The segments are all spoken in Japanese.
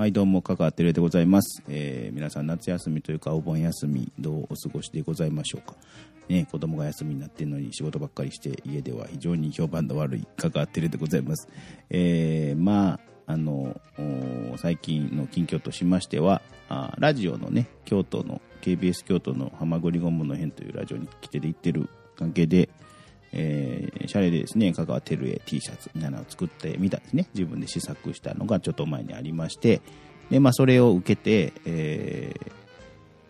はい、どうも、かかってるでございます。えー皆さん、夏休みというか、お盆休み、どうお過ごしでございましょうか。ね、子供が休みになってるのに仕事ばっかりして、家では非常に評判の悪い、かかってるでございます。えーまあ、あの、最近の近況としましては、あラジオのね、京都の、KBS 京都の浜栗ゴムの編というラジオに来てで行ってる関係で、えーシャレでですね、香川照江 T シャツみたいなのを作ってみたんですね。自分で試作したのがちょっと前にありまして、で、まあ、それを受けて、えー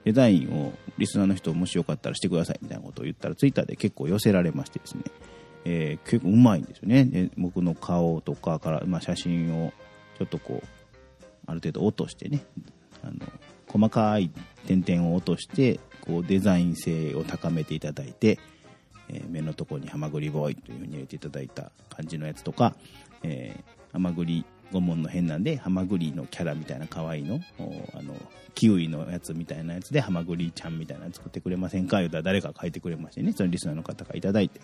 デザインをリスナーの人もしよかったらしてくださいみたいなことを言ったら、ツイッターで結構寄せられましてですね、えー結構うまいんですよね。で僕の顔とかから、まあ、写真をちょっとこう、ある程度落としてね、あの細かい点々を落として、こうデザイン性を高めていただいて、えー目のところにハマグリボーイというふうに入れていただいた感じのやつとか、えー、ハマグリ顧問の変なんで、ハマグリのキャラみたいな可愛いの、あの、キウイのやつみたいなやつで、ハマグリちゃんみたいなの作ってくれませんか？言うたら誰か書いてくれましてね、そのリスナーの方がいただいて、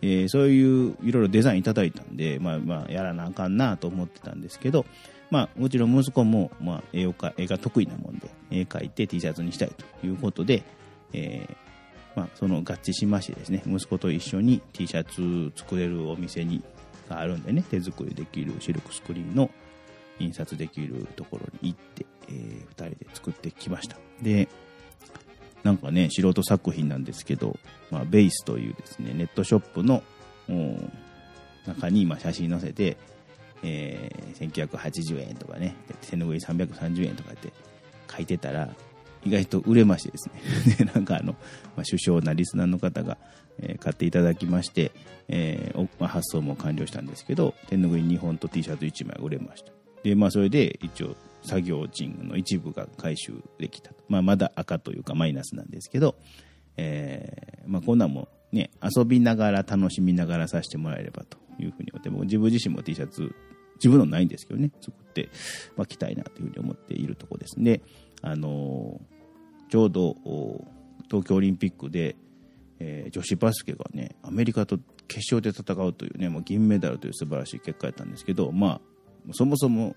えーそういういろいろデザインいただいたんで、まあまあ、やらなあかんなと思ってたんですけど、まあ、もちろん息子も、まあ、絵を絵が得意なもんで、絵描いて T シャツにしたいということで、えーまあ、その合致しましてですね、息子と一緒に T シャツ作れるお店にがあるんでね、手作りできるシルクスクリーンの印刷できるところに行って、えー、2人で作ってきました。で、なんかね、素人作品なんですけど、まあ、ベースというですね、ネットショップの中に今写真載せて、えー1980円とかね、手ぬぐい330円とかって書いてたら、意外と売れましてですね。で、なんかあの、まあ、首相なリスナーの方が、えー買っていただきまして、えーまあ発送も完了したんですけど、手ぬぐい2本と T シャツ1枚売れました。で、まあそれで一応作業賃の一部が回収できたと。まあまだ赤というかマイナスなんですけど、えーまあこんなんもね、遊びながら楽しみながらさせてもらえればというふうに思って、僕自分自身も T シャツ、自分のないんですけどね、作って、まあ、着たいなというふうに思っているところですね。あのーちょうど東京オリンピックで、えー女子バスケがね、アメリカと決勝で戦うというね、もう銀メダルという素晴らしい結果やったんですけど、まあ、そもそも、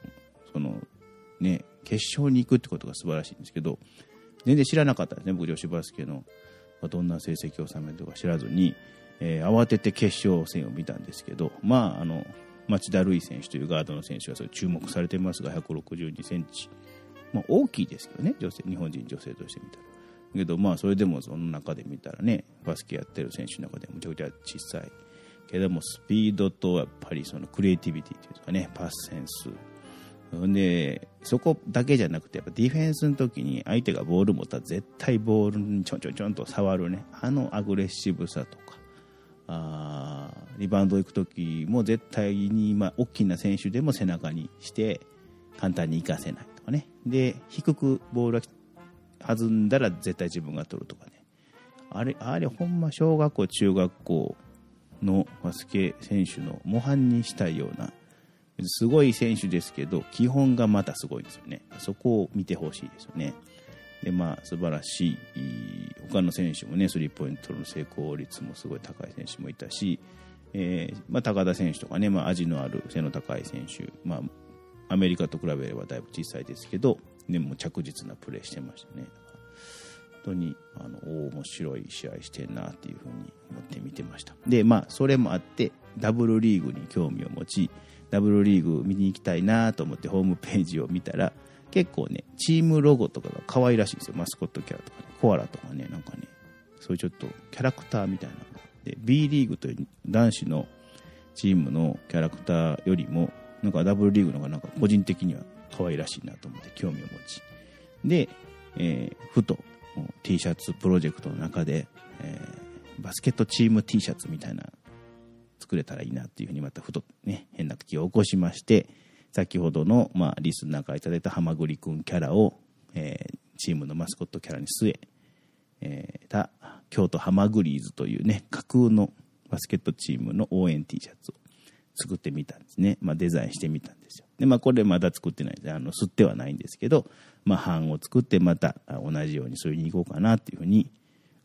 その、ね、決勝に行くってことが素晴らしいんですけど、全然知らなかったですね、僕女子バスケの、どんな成績を収めるとか知らずに、えー慌てて決勝戦を見たんですけど、まあ、あの、町田瑠唯選手というガードの選手がそれ注目されてますが、162センチ。まあ、大きいですけどね、女性、日本人女性として見たら。けど、まあ、それでもその中で見たらね、バスケやってる選手の中でむちゃくちゃ小さい。けども、スピードとやっぱりそのクリエイティビティというかね、パスセンス。で、そこだけじゃなくて、やっぱディフェンスの時に相手がボール持ったら絶対ボールにちょんちょんちょんと触るね、あのアグレッシブさとか、あリバウンド行く時も絶対に、まあ、大きな選手でも背中にして、簡単に行かせないかね。で、低くボールが弾んだら絶対自分が取るとかね。あれ、あれほんま小学校、中学校のバスケ選手の模範にしたいような、すごい選手ですけど、基本がまたすごいですよね。そこを見てほしいですよね。で、まあ、素晴らしい、他の選手もね、スリーポイントの成功率もすごい高い選手もいたし、えーまあ、高田選手とかね、まあ、味のある背の高い選手、まあ、アメリカと比べればだいぶ小さいですけど、でも着実なプレーしてましたね。本当にあの面白い試合してんなっていうふうに思って見てました。で、まあ、それもあって、ダブルリーグに興味を持ち、ダブルリーグ見に行きたいなと思ってホームページを見たら、結構ね、チームロゴとかが可愛らしいんですよ。マスコットキャラとかね、コアラとかね、なんかね、そういうちょっとキャラクターみたいなで B リーグという男子のチームのキャラクターよりもなんかダブルリーグの方がなんか個人的には可愛らしいなと思って興味を持ち。で、えーふと T シャツプロジェクトの中で、えーバスケットチーム T シャツみたいな作れたらいいなっていうふうにまたふとね変な気を起こしまして先ほどの、まあ、リスナーからいただいたハマグリくんキャラを、えーチームのマスコットキャラに据ええーた京都ハマグリーズというね架空のバスケットチームの応援 T シャツを作ってみたんですね、まあ、デザインしてみたんですよ。で、まあ、これまだ作ってないであの吸ってはないんですけど、まあ、版を作ってまた同じようにそれに行こうかなっていうふうに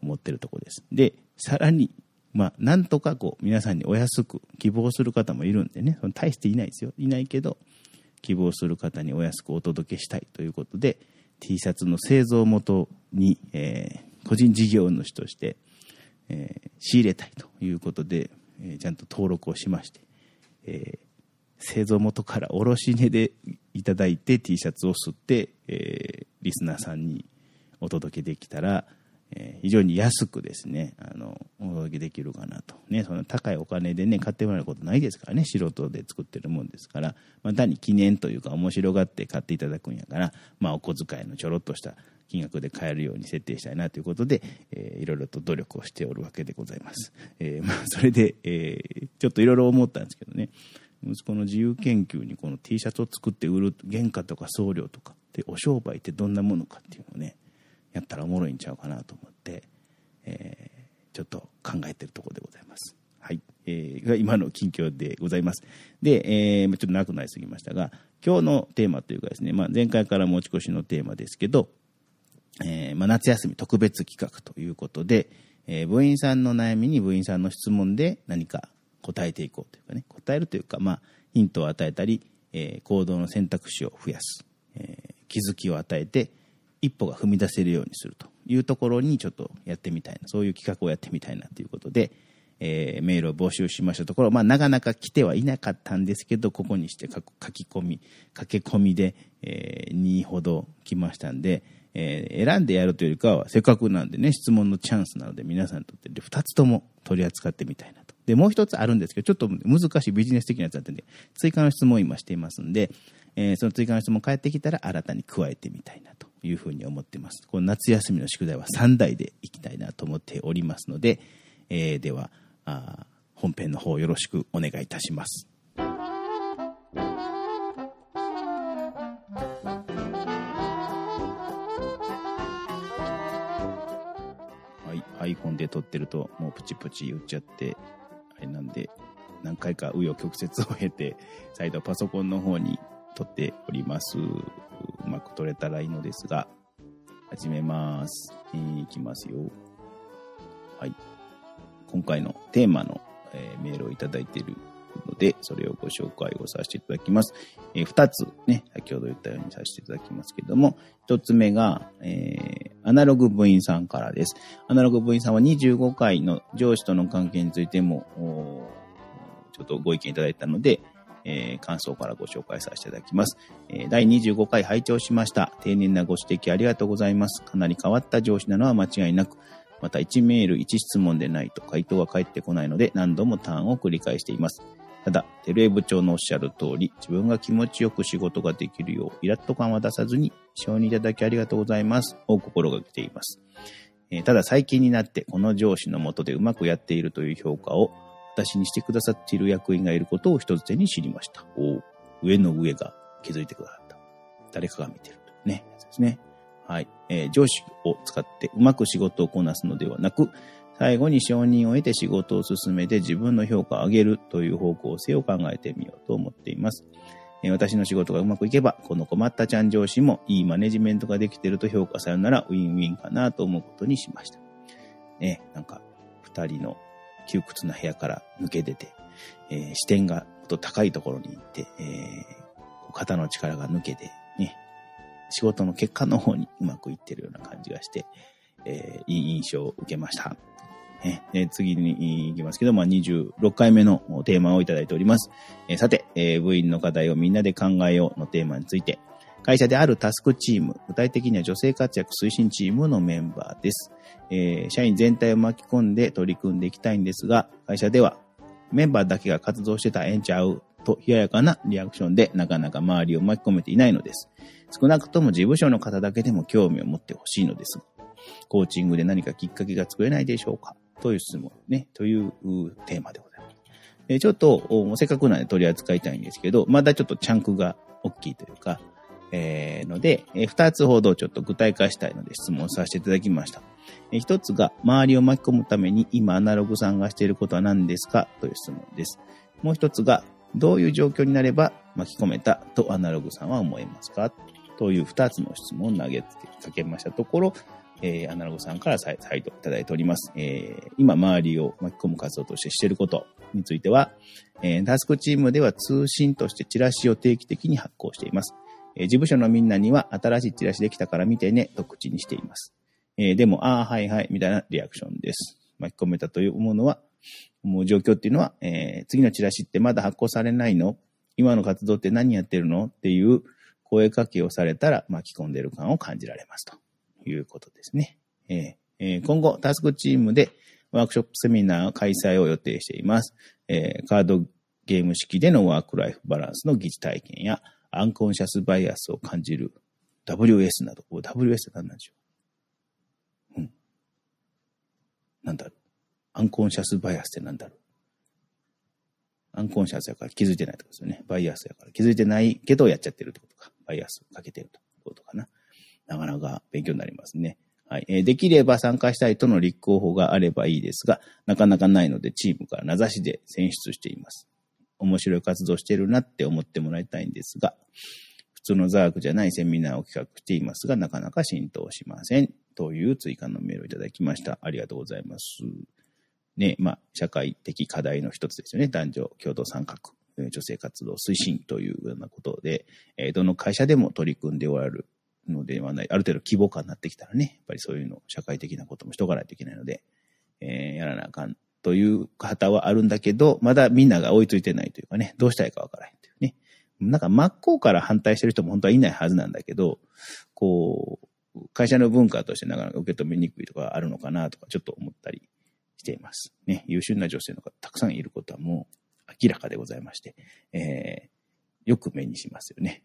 思ってるとこです。でさらにまあ、なんとかこう皆さんにお安く希望する方もいるんでね。その大していないですよ。いないけど希望する方にお安くお届けしたいということで、T シャツの製造元に、えー、個人事業主として、えー、仕入れたいということで、えー、ちゃんと登録をしまして、え製造元から卸値でいただいて T シャツを吸って、えリスナーさんにお届けできたら、えー、非常に安くですね、あの、お届けできるかなと。ね、その高いお金でね、買ってもらえることないですからね、素人で作ってるもんですから、まあ、単に記念というか面白がって買っていただくんやから、まあ、お小遣いのちょろっとした金額で買えるように設定したいなということで、えー、いろいろと努力をしておるわけでございます。えー、まあ、それで、えー、ちょっといろいろ思ったんですけどね、息子の自由研究にこの T シャツを作って売る原価とか送料とかでお商売ってどんなものかっていうのをねやったらおもろいんちゃうかなと思って、えー、ちょっと考えてるところでございます。はい。えー、が今の近況でございます。で、えー、ちょっと長くなりすぎましたが、今日のテーマというかですね、まあ、前回から持ち越しのテーマですけど、えー、まあ、夏休み特別企画ということで、えー、部員さんの悩みに部員さんの質問で何か答えていこうというかね、答えるというか、まあ、ヒントを与えたり、えー、行動の選択肢を増やす、え、気づきを与えて、一歩が踏み出せるようにするというところにちょっとやってみたいな、そういう企画をやってみたいなということで、えー、メールを募集しましたところ、まあ、なかなか来てはいなかったんですけど、ここにして書き込み、駆け込みで、えー、2ほど来ましたんで、えー、選んでやるというよりかは、せっかくなんでね、質問のチャンスなので、皆さんにとって2つとも取り扱ってみたいなと。で、もう一つあるんですけど、ちょっと難しいビジネス的なやつだったんで、追加の質問を今していますんで、えー、その追加の質問返ってきたら新たに加えてみたいなというふうに思ってます。この夏休みの宿題は3台でいきたいなと思っておりますので、えー、ではあ、本編の方よろしくお願いいたします。iPhone で撮ってるともうプチプチ言っちゃって、あれなんで、何回か紆余曲折を経て、再度パソコンの方に撮っております。うまく撮れたらいいのですが、始めます。えー、いきますよ。はい。今回のテーマの、えー、メールをいただいているので、それをご紹介をさせていただきます。えー、2つね、先ほど言ったようにさせていただきますけども、1つ目が、えー、アナログ部員さんからです。アナログ部員さんは25回の上司との関係についても、ちょっとご意見いただいたので、えー、感想からご紹介させていただきます。えー、第25回拝聴しました。丁寧なご指摘ありがとうございます。かなり変わった上司なのは間違いなく、また1メール1質問でないと回答が返ってこないので何度もターンを繰り返しています。ただ、テレ部長のおっしゃる通り、自分が気持ちよく仕事ができるよう、イラッと感は出さずに、承認いただきありがとうございます、を心がけています。えー、ただ、最近になって、この上司のもとでうまくやっているという評価を、私にしてくださっている役員がいることを一つ手に知りました。お上の上が気づいてくださった。誰かが見てると。ね。ですね。はい。えー、上司を使ってうまく仕事をこなすのではなく、最後に承認を得て仕事を進めて自分の評価を上げるという方向性を考えてみようと思っています。私の仕事がうまくいけば、この困ったちゃん上司もいいマネジメントができていると評価されるならウィンウィンかなと思うことにしました。ね、なんか、二人の窮屈な部屋から抜け出て、えー、視点がと高いところに行って、えー、肩の力が抜けて、仕事の結果の方にうまくいってるような感じがして、えー、いい印象を受けました。え次に行きますけど、まあ、26回目のテーマをいただいております。えさて、え部員の課題をみんなで考えようのテーマについて、会社であるタスクチーム、具体的には女性活躍推進チームのメンバーです。えー、社員全体を巻き込んで取り組んでいきたいんですが、会社ではメンバーだけが活動してたらええんちゃうと冷ややかなリアクションでなかなか周りを巻き込めていないのです。少なくとも事務所の方だけでも興味を持ってほしいのですが。コーチングで何かきっかけが作れないでしょうか？という質問ね、というテーマでございます。えちょっと、せっかくなんで取り扱いたいんですけど、まだちょっとチャンクが大きいというか、えー、ので、えー、二つほどちょっと具体化したいので質問させていただきました。えー、一つが、周りを巻き込むために今アナログさんがしていることは何ですか？という質問です。もう一つが、どういう状況になれば巻き込めたとアナログさんは思いますか？という二つの質問を投げかけましたところ、えー、アナログさんから再度いただいております。えー、今、周りを巻き込む活動としてしていること、については、えー、タスクチームでは通信としてチラシを定期的に発行しています。えー、事務所のみんなには新しいチラシできたから見てねと口にしています。えー、でも、ああ、はいはい、みたいなリアクションです。巻き込めたというものは、もう状況っていうのは、えー、次のチラシってまだ発行されないの？今の活動って何やってるの？っていう声かけをされたら巻き込んでる感を感じられますということですね。えー、今後、タスクチームでワークショップセミナー開催を予定しています。えー、カードゲーム式でのワークライフバランスの疑似体験やアンコンシャスバイアスを感じる WS など、WS って何なんでしょう？うん。なんだ？ろう。アンコンシャスバイアスって何だろう。アンコンシャスやから気づいてないってことですよね。バイアスやから気づいてないけどやっちゃってるってことか。バイアスかけてるってことかな。なかなか勉強になりますね。はい。えできれば参加したいとの立候補があればいいですが、なかなかないのでチームから名指しで選出しています。面白い活動してるなって思ってもらいたいんですが、普通のザークじゃないセミナーを企画していますが、なかなか浸透しません。という追加のメールをいただきました。ありがとうございます。ね、まあ、社会的課題の一つですよね。男女共同参画、女性活動推進というようなことで、えどの会社でも取り組んでおられるのではない、ある程度規模感になってきたらね、やっぱりそういうの、社会的なこともしとかないといけないので、えー、やらなあかんという方はあるんだけど、まだみんなが追いついてないというかね、どうしたいかわからへんというね。なんか真っ向から反対してる人も本当はいないはずなんだけど、こう、会社の文化としてなかなか受け止めにくいとかあるのかなとかちょっと思ったりしています。ね、優秀な女性の方たくさんいることはもう明らかでございまして、えー、よく目にしますよね。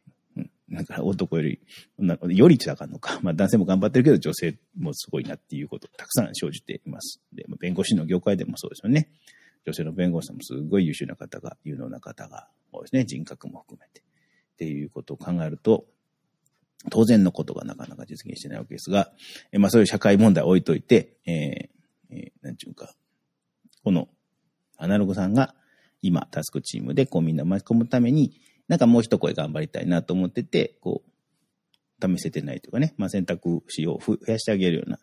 なんか男より、よりあかんのか。まあ男性も頑張ってるけど女性もすごいなっていうことたくさん生じています。でま、弁護士の業界でもそうですよね。女性の弁護士さんもすごい優秀な方が、有能な方が多いですね。人格も含めて。っていうことを考えると、当然のことがなかなか実現してないわけですが、えまあそういう社会問題を置いといて、えー、えー、なんちゅうか、このアナログさんが今タスクチームでこうみんな巻き込むために、なんかもう一声頑張りたいなと思ってて、こう、試せてないというかね、まあ、選択肢を増やしてあげるような、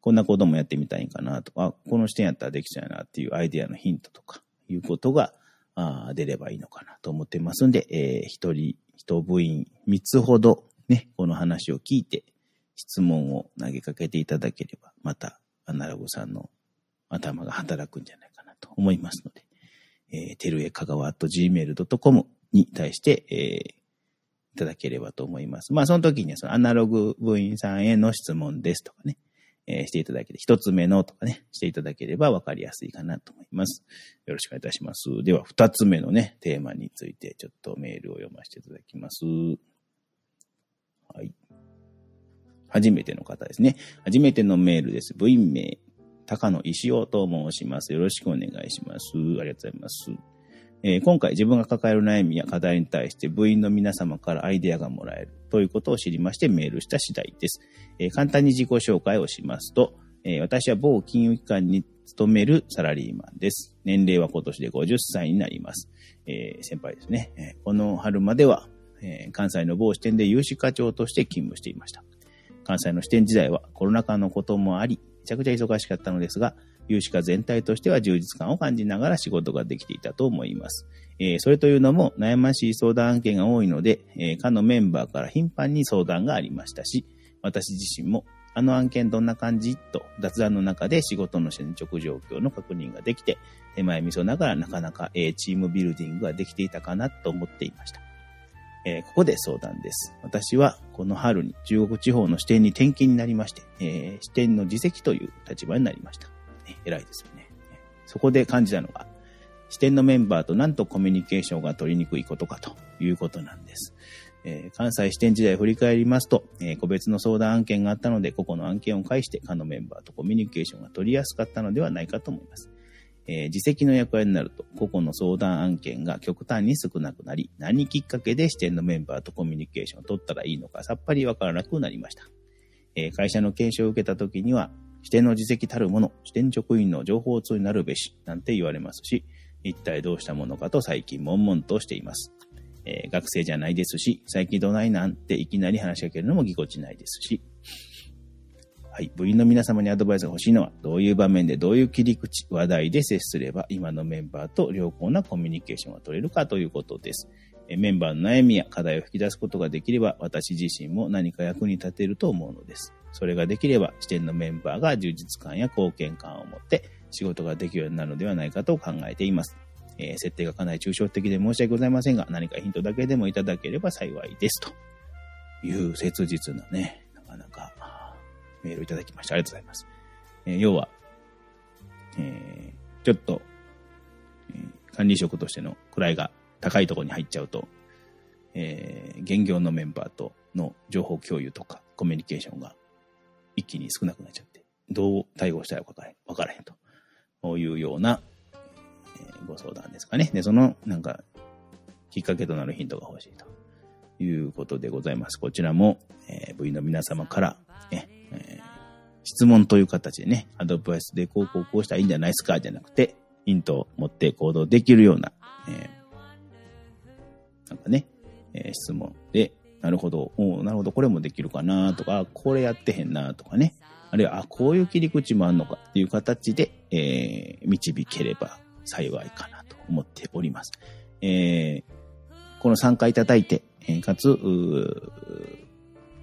こんなこともやってみたいんかなと。か、この視点やったらできちゃうなっていうアイデアのヒントとか、いうことが、あ出ればいいのかなと思ってますんで、えー、一人、一部員三つほどね、この話を聞いて、質問を投げかけていただければ、また、アナログさんの頭が働くんじゃないかなと思いますので、えー、てるえかがわ .gmail.com に対して、えー、いただければと思います。まあ、その時には、そのアナログ部員さんへの質問ですとかね、えー、していただけて、一つ目のとかね、していただければ分かりやすいかなと思います。よろしくお願いいたします。では、二つ目のね、テーマについて、ちょっとメールを読ませていただきます。はい。初めての方ですね。初めてのメールです。部員名、高野石尾と申します。よろしくお願いします。ありがとうございます。えー、今回自分が抱える悩みや課題に対して部員の皆様からアイデアがもらえるということを知りましてメールした次第です。えー、簡単に自己紹介をしますと、えー、私は某金融機関に勤めるサラリーマンです。年齢は今年で50歳になります。え先輩ですね、えこの春までは、え関西の某支店で有志課長として勤務していました。関西の支店時代はコロナ禍のこともあり、めちゃくちゃ忙しかったのですが、有志家全体としては充実感を感じながら仕事ができていたと思います。えー、それというのも悩ましい相談案件が多いので、えー、課のメンバーから頻繁に相談がありましたし、私自身もあの案件どんな感じ？と雑談の中で仕事の進捗状況の確認ができて、手前味噌ながらなかなか、えー、チームビルディングができていたかなと思っていました。えー、ここで相談です。私はこの春に中国地方の支店に転勤になりまして、えー、支店の自責という立場になりました。偉いですよね。そこで感じたのが、支店のメンバーとなんとコミュニケーションが取りにくいことかということなんです。えー、関西支店時代を振り返りますと、えー、個別の相談案件があったので、個々の案件を介して、課のメンバーとコミュニケーションが取りやすかったのではないかと思います。えー、自責の役割になると、個々の相談案件が極端に少なくなり、何きっかけで支店のメンバーとコミュニケーションを取ったらいいのかさっぱりわからなくなりました。え会社の研修を受けた時には、支店の自責たるもの、支店職員の情報通になるべし、なんて言われますし、一体どうしたものかと最近悶々としています。えー、学生じゃないですし、最近どないなんていきなり話しかけるのもぎこちないですし、はい。部員の皆様にアドバイスが欲しいのは、どういう場面でどういう切り口、話題で接すれば、今のメンバーと良好なコミュニケーションが取れるかということです。メンバーの悩みや課題を引き出すことができれば、私自身も何か役に立てると思うのです。それができれば、視点のメンバーが充実感や貢献感を持って仕事ができるようになるのではないかと考えています。えー、設定がかなり抽象的で申し訳ございませんが、何かヒントだけでもいただければ幸いです。という切実なね、なかなかメールをいただきました。ありがとうございます。えー、要は、えー、ちょっと、えー、管理職としての位が高いところに入っちゃうと、えー、現業のメンバーとの情報共有とかコミュニケーションが一気に少なくなっちゃって、どう対応したら分からへん、分からへんというような、えー、ご相談ですかね。で、その、なんか、きっかけとなるヒントが欲しいということでございます。こちらも、えー、部員の皆様から、え、質問という形でね、アドバイスでこうこうこうしたらいいんじゃないですかじゃなくて、ヒントを持って行動できるような、えー、なんかね、えー、質問で、なるほど、おなるほど、これもできるかなとか、これやってへんなとかね。あるいは、あ、こういう切り口もあるのかっていう形で、えー、導ければ幸いかなと思っております。えー、この参加いただいて、えー、かつ、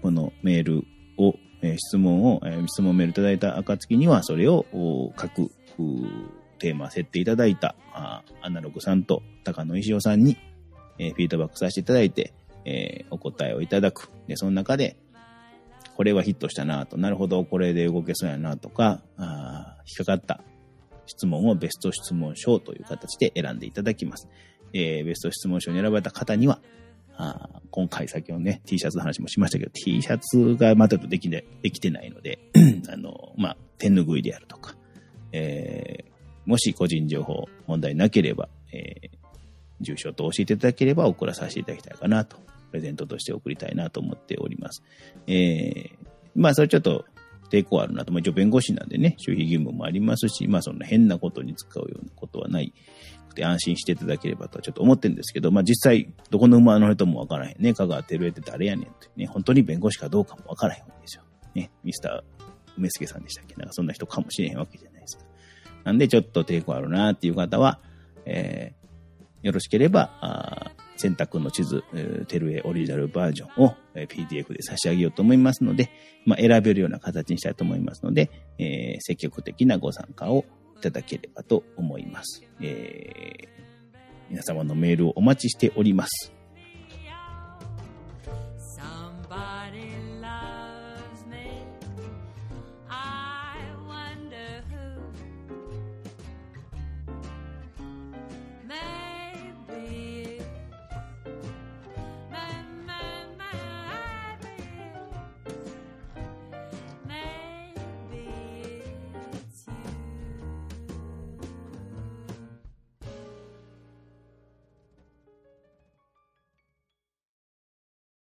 このメールを、え、質問を、え、質問メールいただいた暁には、それを各テーマ設定いただいたあアナログさんと高野石尾さんに、え、フィードバックさせていただいて、え、お答えをいただく。で、その中で、これはヒットしたなと、なるほど、これで動けそうやなとか、あ引っかかった質問をベスト質問賞という形で選んでいただきます。えー、ベスト質問賞に選ばれた方には、あ今回先ほどね、T シャツの話もしましたけど、T シャツがまだできでできてないので、あの、まあ、手ぬぐいであるとか、えー、もし個人情報問題なければ、えー、住所と教えていただければ送らさせていただきたいかなとプレゼントとして送りたいなと思っております。えー、まあ、それちょっと抵抗あるなと。まあ、一応弁護士なんでね、収費義務もありますし、まあ、そんな変なことに使うようなことはないくて安心していただければとはちょっと思ってるんですけど、まあ、実際、どこの馬の人もわからへんね。香川照江って誰やねんってね、本当に弁護士かどうかもわからへんわけですよ。ね、ミスター梅助さんでしたっけ？なんかそんな人かもしれへんわけじゃないですか。なんで、ちょっと抵抗あるなっていう方は、えー、よろしければ、あ選択の地図、テルエオリジナルバージョンを PDF で差し上げようと思いますので、まあ、選べるような形にしたいと思いますので、えー、積極的なご参加をいただければと思います。えー、皆様のメールをお待ちしております。